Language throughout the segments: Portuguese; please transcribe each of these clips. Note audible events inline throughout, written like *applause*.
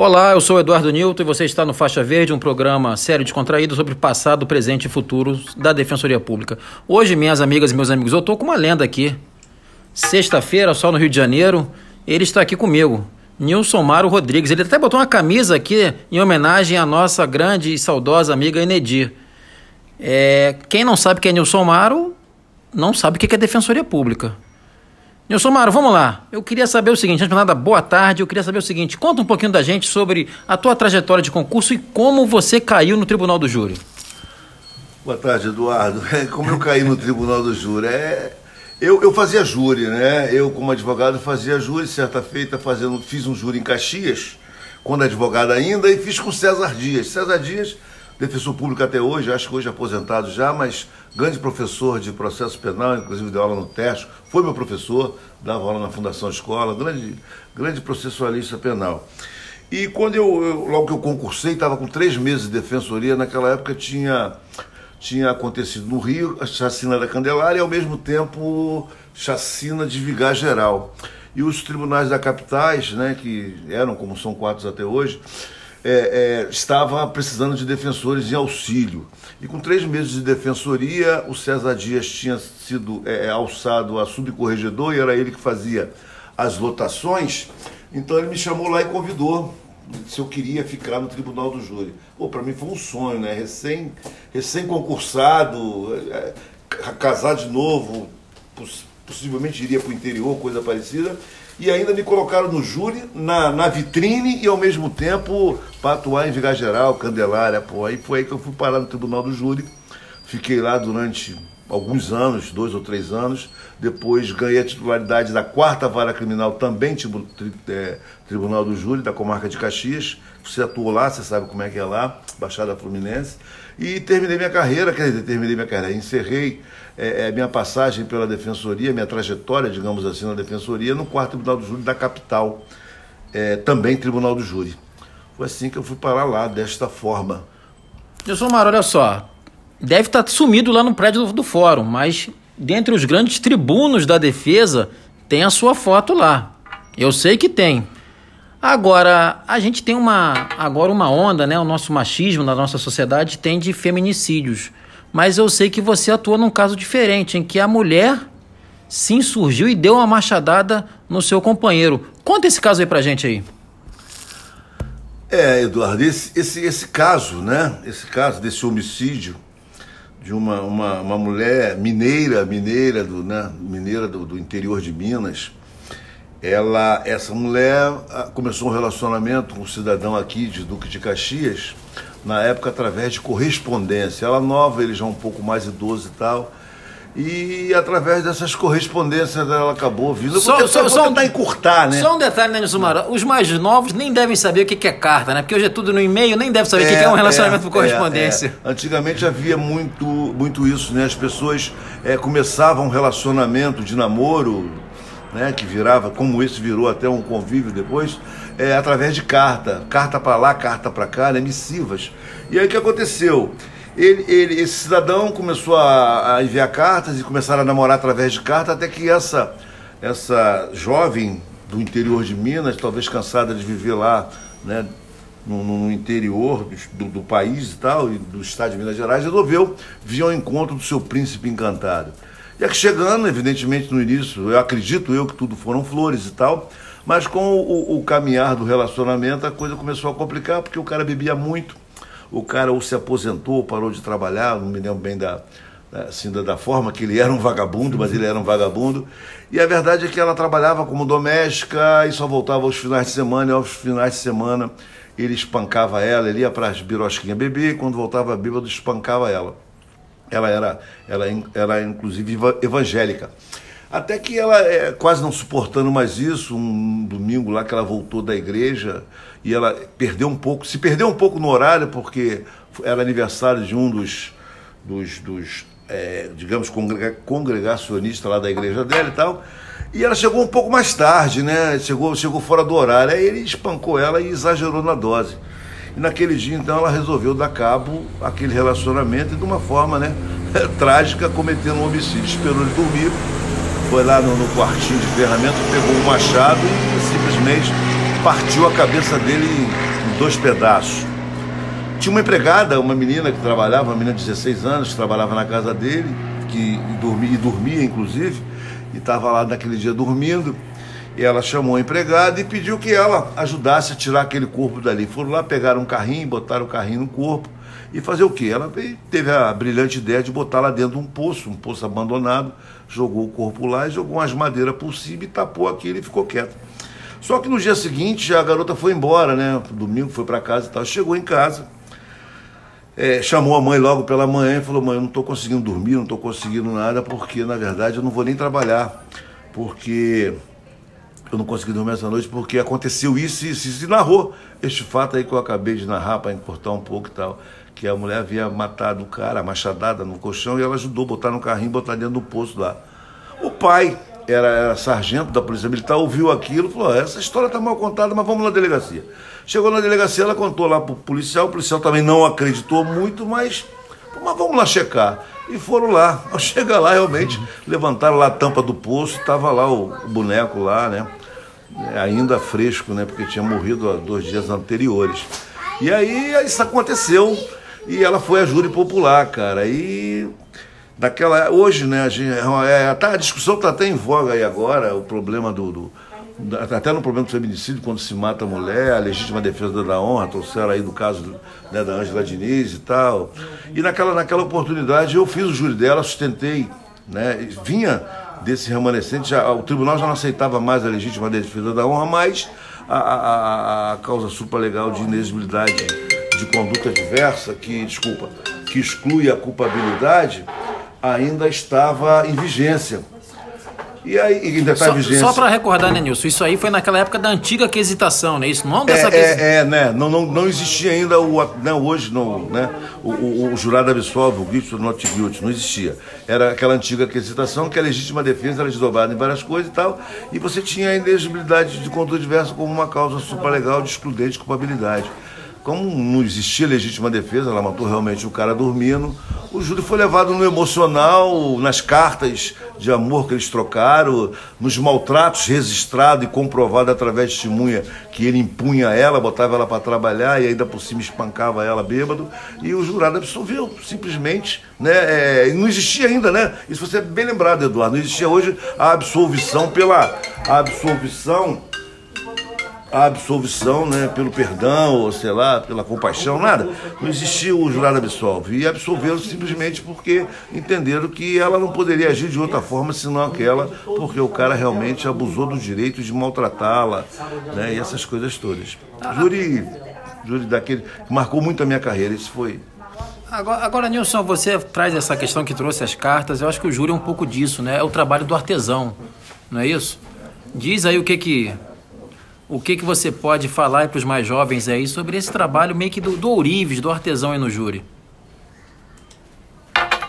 Olá, eu sou Eduardo Nilton e você está no Faixa Verde, um programa sério descontraído sobre passado, presente e futuro da Defensoria Pública. Hoje, minhas amigas e meus amigos, eu estou com uma lenda aqui. Sexta-feira, só no Rio de Janeiro, ele está aqui comigo. Nilson Maro Rodrigues. Ele até botou uma camisa aqui em homenagem à nossa grande e saudosa amiga Enedir. É, quem não sabe quem é Nilson Maro, não sabe o que é Defensoria Pública. Nilson Maro, vamos lá. Eu queria saber o seguinte, antes de nada, boa tarde. Eu queria saber o seguinte, conta um pouquinho da gente sobre a tua trajetória de concurso e como você caiu no Tribunal do Júri. Boa tarde, Eduardo. *laughs* Como eu caí no Tribunal do Júri? É... Eu, eu fazia júri, né? Eu, como advogado, fazia júri. Certa feita, fazendo, fiz um júri em Caxias, quando advogado ainda, e fiz com César Dias. César Dias defensor público até hoje, acho que hoje aposentado já, mas grande professor de processo penal, inclusive deu aula no TESCO, foi meu professor, dava aula na Fundação Escola, grande, grande processualista penal. E quando eu, eu logo que eu concursei, estava com três meses de defensoria, naquela época tinha, tinha acontecido no Rio a chacina da Candelária e ao mesmo tempo chacina de Vigar Geral. E os tribunais da capitais, né, que eram como são quatro até hoje, é, é, estava precisando de defensores em auxílio. E com três meses de defensoria, o César Dias tinha sido é, é alçado a subcorregedor e era ele que fazia as lotações. Então ele me chamou lá e convidou se eu queria ficar no tribunal do júri. Pô, para mim foi um sonho, né? Recém, recém concursado, é, casar de novo, possivelmente iria para o interior, coisa parecida e ainda me colocaram no júri, na, na vitrine e ao mesmo tempo para atuar em Vigar Geral, Candelária. Pô, aí foi aí que eu fui parar no tribunal do júri. Fiquei lá durante alguns anos, dois ou três anos. Depois ganhei a titularidade da quarta vara criminal, também tri, é, Tribunal do Júri, da comarca de Caxias. Você atuou lá, você sabe como é que é lá, Baixada Fluminense. E terminei minha carreira, quer dizer, terminei minha carreira, encerrei é, é, minha passagem pela Defensoria, minha trajetória, digamos assim, na Defensoria, no quarto Tribunal do Júri da capital, é, também Tribunal do Júri. Foi assim que eu fui parar lá, desta forma. Nilson Maro, olha só, deve estar sumido lá no prédio do, do fórum, mas dentre os grandes tribunos da defesa, tem a sua foto lá. Eu sei que tem. Agora, a gente tem uma agora uma onda, né? O nosso machismo na nossa sociedade tem de feminicídios. Mas eu sei que você atua num caso diferente, em que a mulher se insurgiu e deu uma machadada no seu companheiro. Conta esse caso aí pra gente aí. É, Eduardo, esse, esse, esse caso, né? Esse caso desse homicídio de uma, uma, uma mulher mineira, mineira do, né? mineira do, do interior de Minas, ela, essa mulher ah, começou um relacionamento com um cidadão aqui de Duque de Caxias, na época através de correspondência. Ela nova, ele já um pouco mais idoso e tal. E através dessas correspondências ela acabou vindo. Só, só, só, só tentar encurtar, né? Só um detalhe, né, Nilson Os mais novos nem devem saber o que é carta, né? Porque hoje é tudo no e-mail, nem devem saber é, o que é um relacionamento é, por correspondência. É, é. Antigamente havia muito, muito isso, né? As pessoas é, começavam um relacionamento de namoro né, que virava, como esse virou até um convívio depois, é, através de carta, carta para lá, carta para cá, né, missivas. E aí o que aconteceu? Ele, ele, esse cidadão começou a, a, enviar cartas e começaram a namorar através de carta, até que essa, essa jovem do interior de Minas, talvez cansada de viver lá, né, no, no interior do, do, país e tal, e do estado de Minas Gerais, resolveu vir ao encontro do seu príncipe encantado. E aqui chegando, evidentemente, no início, eu acredito eu que tudo foram flores e tal, mas com o, o, caminhar do relacionamento a coisa começou a complicar, porque o cara bebia muito, o cara ou se aposentou, parou de trabalhar, não me lembro bem da, assim, da, forma que ele era um vagabundo, mas ele era um vagabundo. E a verdade é que ela trabalhava como doméstica e só voltava aos finais de semana, e aos finais de semana ele espancava ela, ele ia para as birosquinhas beber, e quando voltava bêbado espancava ela. Ela era, ela era inclusive evangélica. Até que ela, é, quase não suportando mais isso, um domingo lá que ela voltou da igreja e ela perdeu um pouco, se perdeu um pouco no horário, porque era aniversário de um dos, dos, dos é, digamos, congregacionistas lá da igreja dela e tal. E ela chegou um pouco mais tarde, né? Chegou, chegou fora do horário. Aí ele espancou ela e exagerou na dose. E naquele dia, então, ela resolveu dar cabo àquele relacionamento e de uma forma, né, *laughs* trágica, cometendo um homicídio. Esperou ele dormir, foi lá no, no quartinho de ferramenta, pegou um machado e simplesmente partiu a cabeça dele em dois pedaços. Tinha uma empregada, uma menina que trabalhava, uma menina de 16 anos, que trabalhava na casa dele, que dormia, e dormia inclusive, e estava lá naquele dia dormindo. E ela chamou a empregada e pediu que ela ajudasse a tirar aquele corpo dali. Foram lá, pegaram um carrinho, botaram o carrinho no corpo e fazer o quê? Ela teve a brilhante ideia de botar lá dentro um poço, um poço abandonado, jogou o corpo lá e jogou umas madeiras por cima e tapou aquilo e ficou quieto. Só que no dia seguinte a garota foi embora, né? Domingo foi para casa e tal. Chegou em casa, é, chamou a mãe logo pela manhã e falou: Mãe, eu não estou conseguindo dormir, não estou conseguindo nada, porque na verdade eu não vou nem trabalhar, porque eu não consegui dormir essa noite, porque aconteceu isso e isso, e narrou este fato aí que eu acabei de narrar para encurtar um pouco e tal. Que a mulher havia matado o cara, machadada no colchão, e ela ajudou a botar no carrinho, botar dentro do poço lá. O pai era, era sargento da Polícia Militar, ouviu aquilo, falou: essa história está mal contada, mas vamos na delegacia. Chegou na delegacia, ela contou lá pro policial, o policial também não acreditou muito, mas, mas vamos lá checar. E foram lá. Ao chegar lá, realmente, levantaram lá a tampa do poço, estava lá o, o, boneco lá, né? Ainda fresco, né? Porque tinha morrido há dois dias anteriores. E aí isso aconteceu. E ela foi a júri popular, cara. E daquela. Hoje, né, a, gente, é, tá, a discussão está até em voga aí agora, o problema do, do até no problema do feminicídio, quando se mata a mulher, a legítima defesa da honra, trouxeram aí do caso né, da Ângela Diniz e tal. E naquela, naquela oportunidade eu fiz o júri dela, sustentei, né, vinha desse remanescente, já, o tribunal já não aceitava mais a legítima defesa da honra, mas a, a, a causa supralegal de inexigibilidade de conduta diversa, que, desculpa, que exclui a culpabilidade, ainda estava em vigência. E aí ainda está vigência. Só para recordar, né, Nilson? Isso aí foi naquela época da antiga quesitação, né? Isso não dessa é, é, é, né? Não, não, não existia ainda o. Né, hoje, não, né? O, o, o jurado absolve, o guilty not guilty, não existia. Era aquela antiga quesitação que a legítima defesa era desdobrada em várias coisas e tal. E você tinha a inexigibilidade de conduta diversa como uma causa supralegal de excludente culpabilidade. Como não existia legítima defesa, ela matou realmente o cara dormindo, o júri foi levado no emocional, nas cartas de amor que eles trocaram, nos maltratos registrados e comprovado através de testemunha que ele impunha ela, botava ela para trabalhar e ainda por cima espancava ela bêbado, e o jurado absolveu, simplesmente. Né? É, não existia ainda, né? Isso você é bem lembrado, Eduardo. Não existia hoje a absolvição pela a absolvição a absolvição, né, pelo perdão, ou sei lá, pela compaixão, nada. Não existia o jurado absolve. E absolveram simplesmente porque entenderam que ela não poderia agir de outra forma senão aquela, porque o cara realmente abusou do direito de maltratá-la, né, e essas coisas todas. Júri, júri daquele, marcou muito a minha carreira, isso foi Agora, agora, Nilson, você traz essa questão que trouxe as cartas. Eu acho que o júri é um pouco disso, né? É o trabalho do artesão, não é isso? Diz aí o que que o que, que você pode falar para os mais jovens aí sobre esse trabalho meio que do, do ourives, do artesão aí no júri?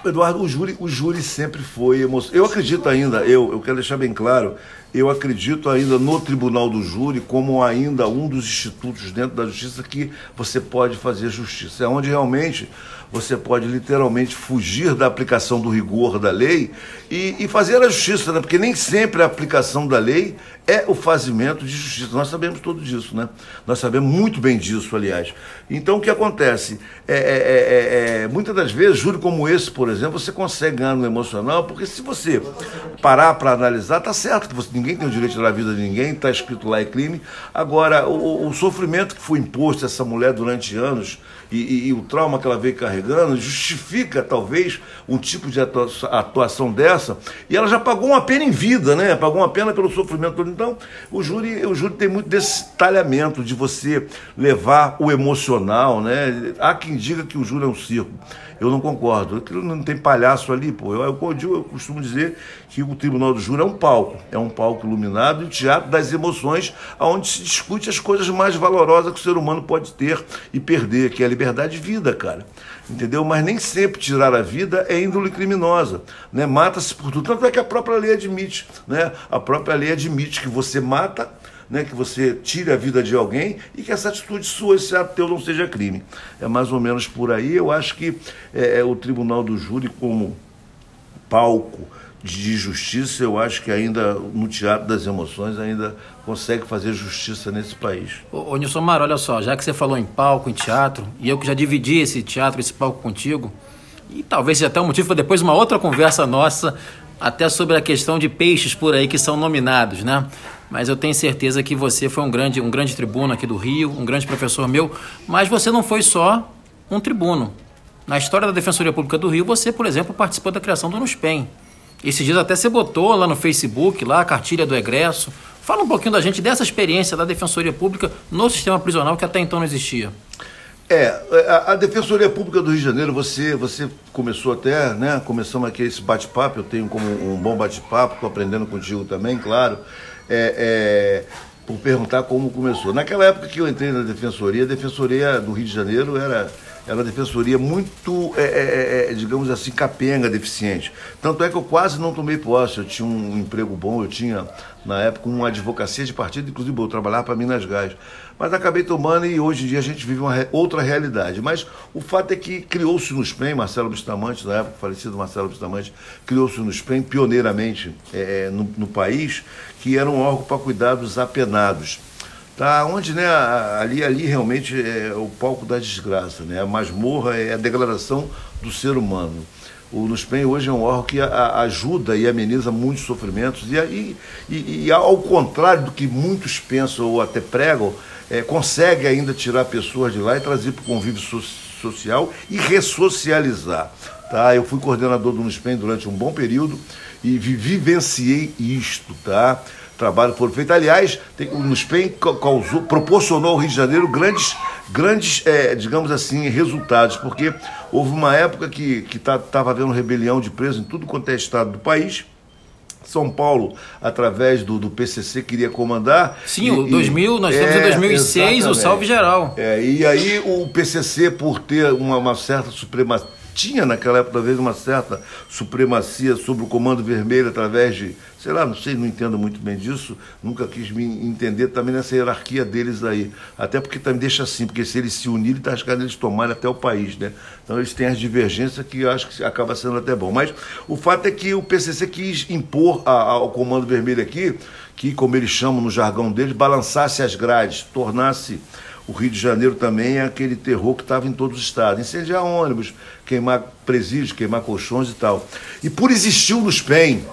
Eduardo, o júri, o júri sempre foi emocionante. Eu acredito ainda, eu, eu quero deixar bem claro, eu acredito ainda no Tribunal do Júri como ainda um dos institutos dentro da justiça que você pode fazer justiça. É onde realmente você pode literalmente fugir da aplicação do rigor da lei e, e, fazer a justiça, né? porque nem sempre a aplicação da lei é o fazimento de justiça. Nós sabemos tudo disso, né? Nós sabemos muito bem disso, aliás. Então, o que acontece? É, é, é, é, é muitas das vezes, júri como esse, por exemplo, você consegue ganhar no emocional, porque se você parar para analisar, tá certo que você, ninguém tem o direito de tirar a vida de ninguém, está escrito lá é crime. Agora, o, o sofrimento que foi imposto a essa mulher durante anos e, e, e, o trauma que ela veio carregando justifica talvez um tipo de atuação dessa e ela já pagou uma pena em vida, né? Pagou uma pena pelo sofrimento todo. Então, o júri, o júri tem muito desse talhamento de você levar o emocional, né? Há quem diga que o júri é um circo. Eu não concordo. Aquilo não tem palhaço ali, pô. Eu, eu, eu costumo dizer que o Tribunal do Júri é um palco. É um palco iluminado e o teatro das emoções, onde se discute as coisas mais valorosas que o ser humano pode ter e perder, que é a liberdade de vida, cara. Entendeu? Mas nem sempre tirar a vida é índole criminosa. Né? Mata-se por tudo. Tanto é que a própria lei admite. Né? A própria lei admite que você mata né, que você tire a vida de alguém e que essa atitude sua, esse ato teu não seja crime. É mais ou menos por aí. Eu acho que é, é o Tribunal do Júri, como palco de justiça, eu acho que ainda no teatro das emoções ainda consegue fazer justiça nesse país. Ô, ô Nilson Maro, olha só, já que você falou em palco, em teatro, e eu que já dividi esse teatro, esse palco contigo, e talvez seja até um motivo para depois uma outra conversa nossa, até sobre a questão de peixes por aí que são nominados, né? Mas eu tenho certeza que você foi um grande, um grande tribuno aqui do Rio, um grande professor meu, mas você não foi só um tribuno. Na história da Defensoria Pública do Rio, você, por exemplo, participou da criação do NUSPEM. Esses dias até você botou lá no Facebook, lá a cartilha do egresso. Fala um pouquinho da gente dessa experiência da Defensoria Pública no sistema prisional que até então não existia. É, a, a, Defensoria Pública do Rio de Janeiro, você, você começou até, né? Começamos aqui esse bate-papo, eu tenho como um bom bate-papo, estou aprendendo contigo também, claro. É, é, por perguntar como começou. Naquela época que eu entrei na Defensoria, a Defensoria do Rio de Janeiro era era uma defensoria muito, é, é, é, é, digamos assim, capenga, deficiente. Tanto é que eu quase não tomei posse. Eu tinha um emprego bom, eu tinha, na época, uma advocacia de partido, inclusive eu trabalhava para Minas Gás. Mas acabei tomando e hoje em dia a gente vive uma outra realidade. Mas o fato é que criou-se no SPEM, Marcelo Bustamante, na época falecido Marcelo Bustamante, criou-se no SPEM pioneiramente é, no, no país, que era um órgão para cuidar dos apenados. Tá, onde né, ali, ali realmente é o palco da desgraça, né? A masmorra é a degradação do ser humano. O NUSPEM hoje é um órgão que ajuda e ameniza muitos sofrimentos e, e, e, e, ao contrário do que muitos pensam ou até pregam, é, consegue ainda tirar pessoas de lá e trazer para o convívio so, social e ressocializar. Tá? Eu fui coordenador do NUSPEM durante um bom período e vivenciei isto, tá? Trabalho foram feitos. Aliás, tem, o NUSPEM causou, proporcionou ao Rio de Janeiro grandes, grandes é, digamos assim, resultados, porque houve uma época que estava tá, havendo rebelião de presos em tudo quanto é estado do país. São Paulo, através do, do PCC, queria comandar. Sim, e, o 2000, nós temos é, em 2006 exatamente. o Salve Geral. É, e aí o PCC, por ter uma, uma certa supremacia, tinha naquela época, talvez, uma certa supremacia sobre o Comando Vermelho através de, sei lá, não sei, não entendo muito bem disso, nunca quis me entender também nessa hierarquia deles aí. Até porque também deixa assim, porque se eles se unirem, tá arriscado eles tomarem até o país, né? Então eles têm as divergências que eu acho que acaba sendo até bom. Mas o fato é que o PCC quis impor a, ao Comando Vermelho aqui, que, como eles chamam no jargão deles, balançasse as grades, tornasse o Rio de Janeiro também é aquele terror que estava em todos os estados. Incendiar ônibus, queimar presídios, queimar colchões e tal. E por existir o NUSPEM,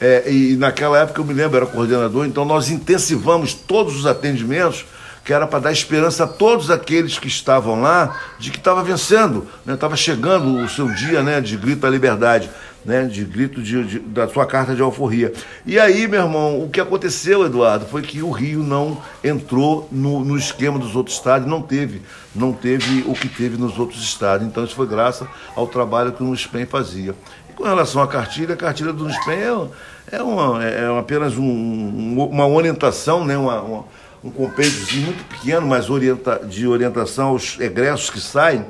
é, e naquela época eu me lembro, era coordenador, então nós intensivamos todos os atendimentos que era para dar esperança a todos aqueles que estavam lá de que estava vencendo, estava né? chegando o seu dia né, de grito à liberdade né, de grito de, de, da sua carta de alforria. E aí, meu irmão, o que aconteceu, Eduardo, foi que o Rio não entrou no, no esquema dos outros estados, não teve, não teve o que teve nos outros estados. Então isso foi graças ao trabalho que o NUSPEM fazia. E com relação à cartilha, a cartilha do NUSPEM é, é, uma, é apenas um, uma orientação, né, uma, uma um compêndio muito pequeno, mas orienta, de orientação aos egressos que saem,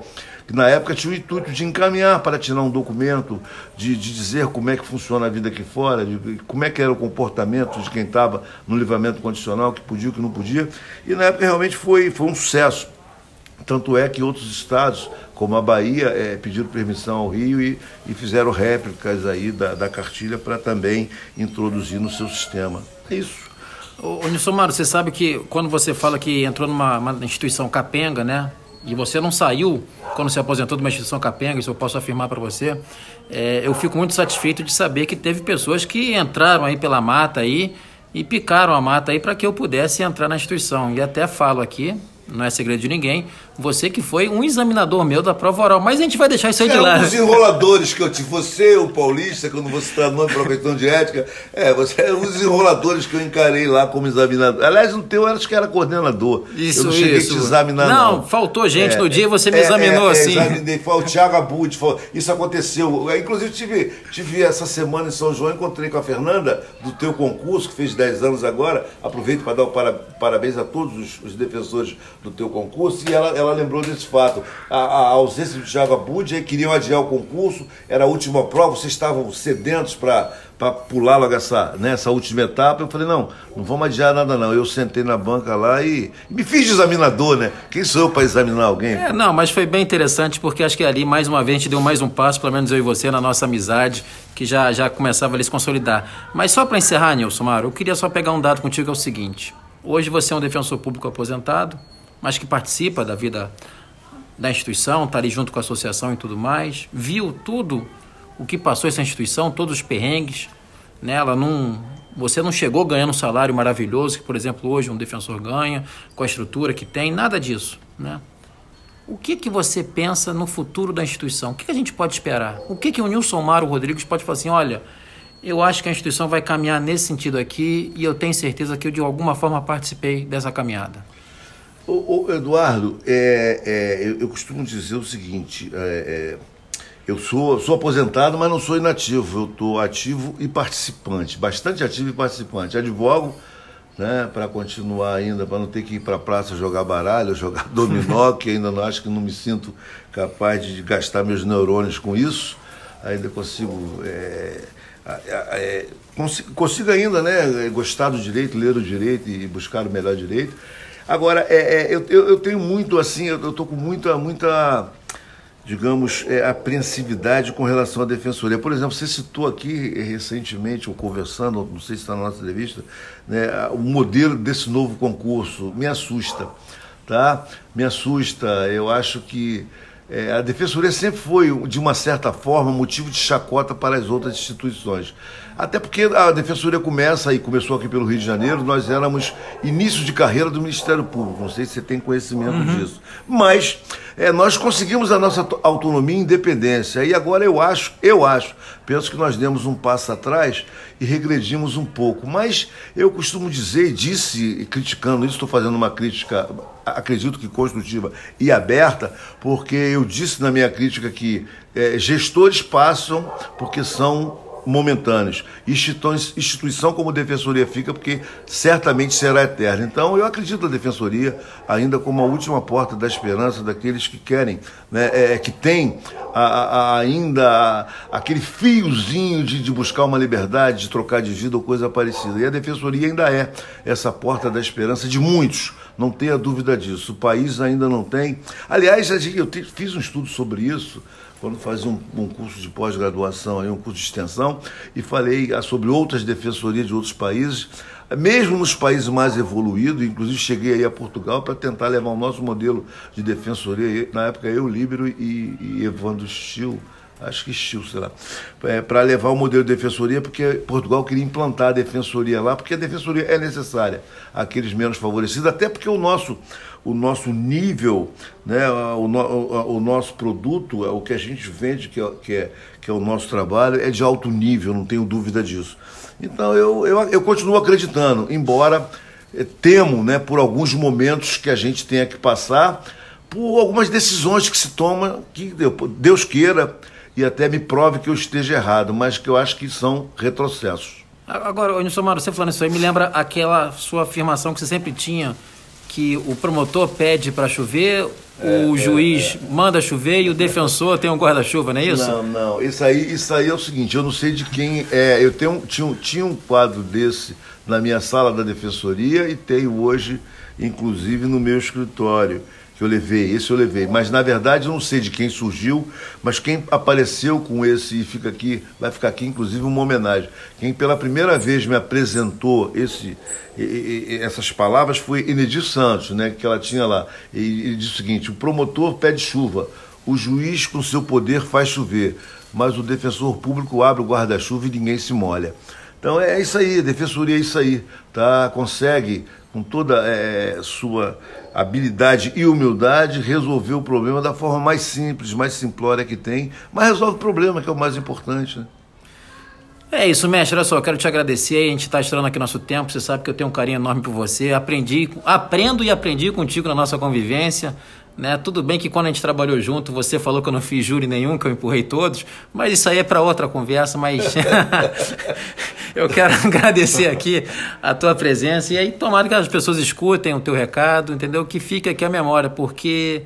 que na época tinha o intuito de encaminhar para tirar um documento, de, de dizer como é que funciona a vida aqui fora, de, como é que era o comportamento de quem estava no livramento condicional, que podia, que não podia. E na época realmente foi, foi um sucesso. Tanto é que outros estados, como a Bahia, é, pediram permissão ao Rio e, e fizeram réplicas aí da, da cartilha para também introduzir no seu sistema. É isso. Ô, Nilson Maro, você sabe que quando você fala que entrou numa instituição capenga, né? E você não saiu quando se aposentou de uma instituição capenga, isso eu posso afirmar para você, é, eu fico muito satisfeito de saber que teve pessoas que entraram aí pela mata aí e picaram a mata aí para que eu pudesse entrar na instituição. E até falo aqui, não é segredo de ninguém, você que foi um examinador meu da prova oral. Mas a gente vai deixar isso aí de é lado. Um dos enroladores que eu tive. Você, o paulista, quando você está nome para questão de ética, é, você é um dos enroladores que eu encarei lá como examinador. Aliás, no teu, acho que era coordenador. Isso, eu não cheguei isso. a te examinar, não. Não, faltou gente é, no dia e você me é, examinou é, é, assim. Examinei, foi o Thiago Abud, isso aconteceu. Inclusive, tive, tive essa semana em São João, encontrei com a Fernanda do teu concurso, que fez 10 anos agora. Aproveito para dar o para, parabéns a todos os, os defensores do teu concurso e ela, ela lembrou desse fato. A, a ausência do Thiago Abud, aí queriam adiar o concurso, era a última prova, vocês estavam sedentos para pular logo essa, né, essa última etapa. Eu falei, não, não vamos adiar nada não. Eu sentei na banca lá e, me fiz examinador, né? Quem sou eu para examinar alguém? É, não, mas foi bem interessante porque acho que ali, mais uma vez, a gente deu mais um passo, pelo menos eu e você, na nossa amizade, que já, já começava a se consolidar. Mas só para encerrar, Nilson Maro, eu queria só pegar um dado contigo, é o seguinte. Hoje você é um defensor público aposentado, mas que participa da vida da instituição, está ali junto com a associação e tudo mais, viu tudo o que passou essa instituição, todos os perrengues, né? Ela não, você não chegou ganhando um salário maravilhoso que, por exemplo, hoje um defensor ganha, com a estrutura que tem, nada disso, né? O que, que você pensa no futuro da instituição? O que, que a gente pode esperar? O que, que o Nilson Maro Rodrigues pode falar assim, olha, eu acho que a instituição vai caminhar nesse sentido aqui e eu tenho certeza que eu, de alguma forma, participei dessa caminhada. O, o Eduardo, é, é, eu, eu, costumo dizer o seguinte: é, é eu sou, sou aposentado, mas não sou inativo. Eu estou ativo e participante, bastante ativo e participante. Advogo né, para continuar ainda, para não ter que ir para a praça jogar baralho, jogar *laughs* dominó, que ainda não acho que não me sinto capaz de gastar meus neurônios com isso. Ainda consigo. É, é, consigo, consigo, ainda né, gostar do direito, ler o direito e buscar o melhor direito. Agora, é, é eu, eu, tenho muito assim, eu estou com muita, muita, digamos, é, apreensividade com relação à defensoria. Por exemplo, você citou aqui recentemente, ou conversando, não sei se está na nossa entrevista, né, o modelo desse novo concurso. Me assusta, tá? Me assusta. Eu acho que é, a defensoria sempre foi, de uma certa forma, motivo de chacota para as outras instituições. Até porque a defensoria começa, e começou aqui pelo Rio de Janeiro, nós éramos início de carreira do Ministério Público. Não sei se você tem conhecimento uhum. disso. Mas é, nós conseguimos a nossa autonomia e independência. E agora eu acho, eu acho, penso que nós demos um passo atrás e regredimos um pouco. Mas eu costumo dizer, e disse, criticando isso, estou fazendo uma crítica, acredito que construtiva e aberta, porque eu disse na minha crítica que é, gestores passam porque são momentâneos. Instituição como defensoria fica porque certamente será eterna. Então eu acredito na defensoria ainda como a última porta da esperança daqueles que querem, né, é, que tem a, a, ainda aquele fiozinho de, de buscar uma liberdade, de trocar de vida ou coisa parecida. E a defensoria ainda é essa porta da esperança de muitos. Não tenha dúvida disso. O país ainda não tem. Aliás, eu fiz um estudo sobre isso quando fazia um, um curso de pós-graduação, um curso de extensão, e falei ah, sobre outras defensorias de outros países, mesmo nos países mais evoluídos, inclusive cheguei aí a Portugal para tentar levar o nosso modelo de defensoria, na época eu, Líbero e, e Evandro Stil, acho que Stil, sei lá, é, para levar o modelo de defensoria, porque Portugal queria implantar a defensoria lá, porque a defensoria é necessária àqueles menos favorecidos, até porque o nosso o nosso nível, né, o, o, o, nosso produto, o que a gente vende, que é, que, é, que é o nosso trabalho, é de alto nível, não tenho dúvida disso. Então eu, eu, eu continuo acreditando, embora eh, temo né, por alguns momentos que a gente tenha que passar, por algumas decisões que se tomam, que Deus queira e até me prove que eu esteja errado, mas que eu acho que são retrocessos. Agora, Nilson Maro, você falando isso aí, me lembra aquela sua afirmação que você sempre tinha que o promotor pede para chover, é, o é, juiz é, manda chover e o defensor tem um guarda-chuva, não é isso? Não, não. Isso aí, isso aí é o seguinte, eu não sei de quem é. Eu tenho, tinha, tinha um quadro desse na minha sala da defensoria e tenho hoje, inclusive, no meu escritório que eu levei, esse eu levei. Mas na verdade eu não sei de quem surgiu, mas quem apareceu com esse e fica aqui, vai ficar aqui inclusive uma homenagem. Quem pela primeira vez me apresentou esse, essas palavras foi Enedir Santos, né, que ela tinha lá. E ele disse o seguinte: o promotor pede chuva, o juiz com seu poder faz chover, mas o defensor público abre o guarda-chuva e ninguém se molha. Então é isso aí, a defensoria é isso aí, tá? Consegue com toda é, sua habilidade e humildade, resolver o problema da forma mais simples, mais simplória que tem, mas resolve o problema, que é o mais importante. Né? É isso, mestre. Olha só, eu quero te agradecer. A gente está estourando aqui nosso tempo. Você sabe que eu tenho um carinho enorme por você. Aprendi, aprendo e aprendi contigo na nossa convivência. Né? Tudo bem que quando a gente trabalhou junto, você falou que eu não fiz júri nenhum, que eu empurrei todos, mas isso aí é para outra conversa. Mas *laughs* *laughs* eu quero *laughs* agradecer aqui a tua presença e aí tomara que as pessoas escutem o teu recado, entendeu? Que fique aqui a memória, porque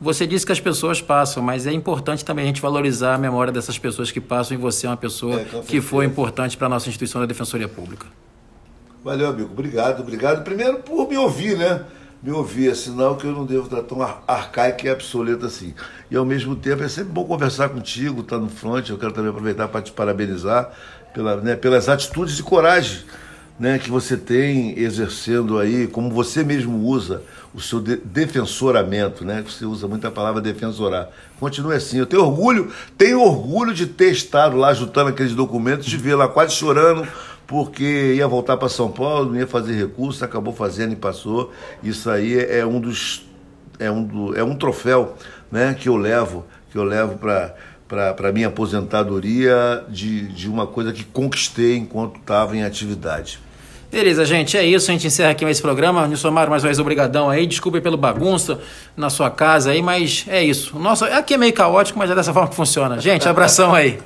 você disse que as pessoas passam, mas é importante também a gente valorizar a memória dessas pessoas que passam e você é uma pessoa é, que foi importante para a nossa instituição da Defensoria Pública. Valeu, amigo. Obrigado, obrigado. Primeiro por me ouvir, né? Me ouvir, é sinal que eu não devo estar tão arcaico e obsoleto assim. E ao mesmo tempo é sempre bom conversar contigo, estar tá no front. Eu quero também aproveitar para te parabenizar pela, né, pelas atitudes de coragem né, que você tem exercendo aí, como você mesmo usa o seu de defensoramento, né? Você usa muito a palavra defensorar. Continue assim. Eu tenho orgulho, tenho orgulho de ter estado lá juntando aqueles documentos, de ver lá quase chorando, porque ia voltar para São Paulo, ia fazer recurso, acabou fazendo e passou. Isso aí é um dos é um, do, é um troféu, né, que eu levo, que eu levo para para minha aposentadoria de, de uma coisa que conquistei enquanto estava em atividade. Beleza, gente, é isso. A gente encerra aqui esse programa. Nilsomar, mais uma vez, obrigadão aí. Desculpe pelo bagunça na sua casa aí, mas é isso. Nossa, aqui é meio caótico, mas é dessa forma que funciona. Gente, abração aí.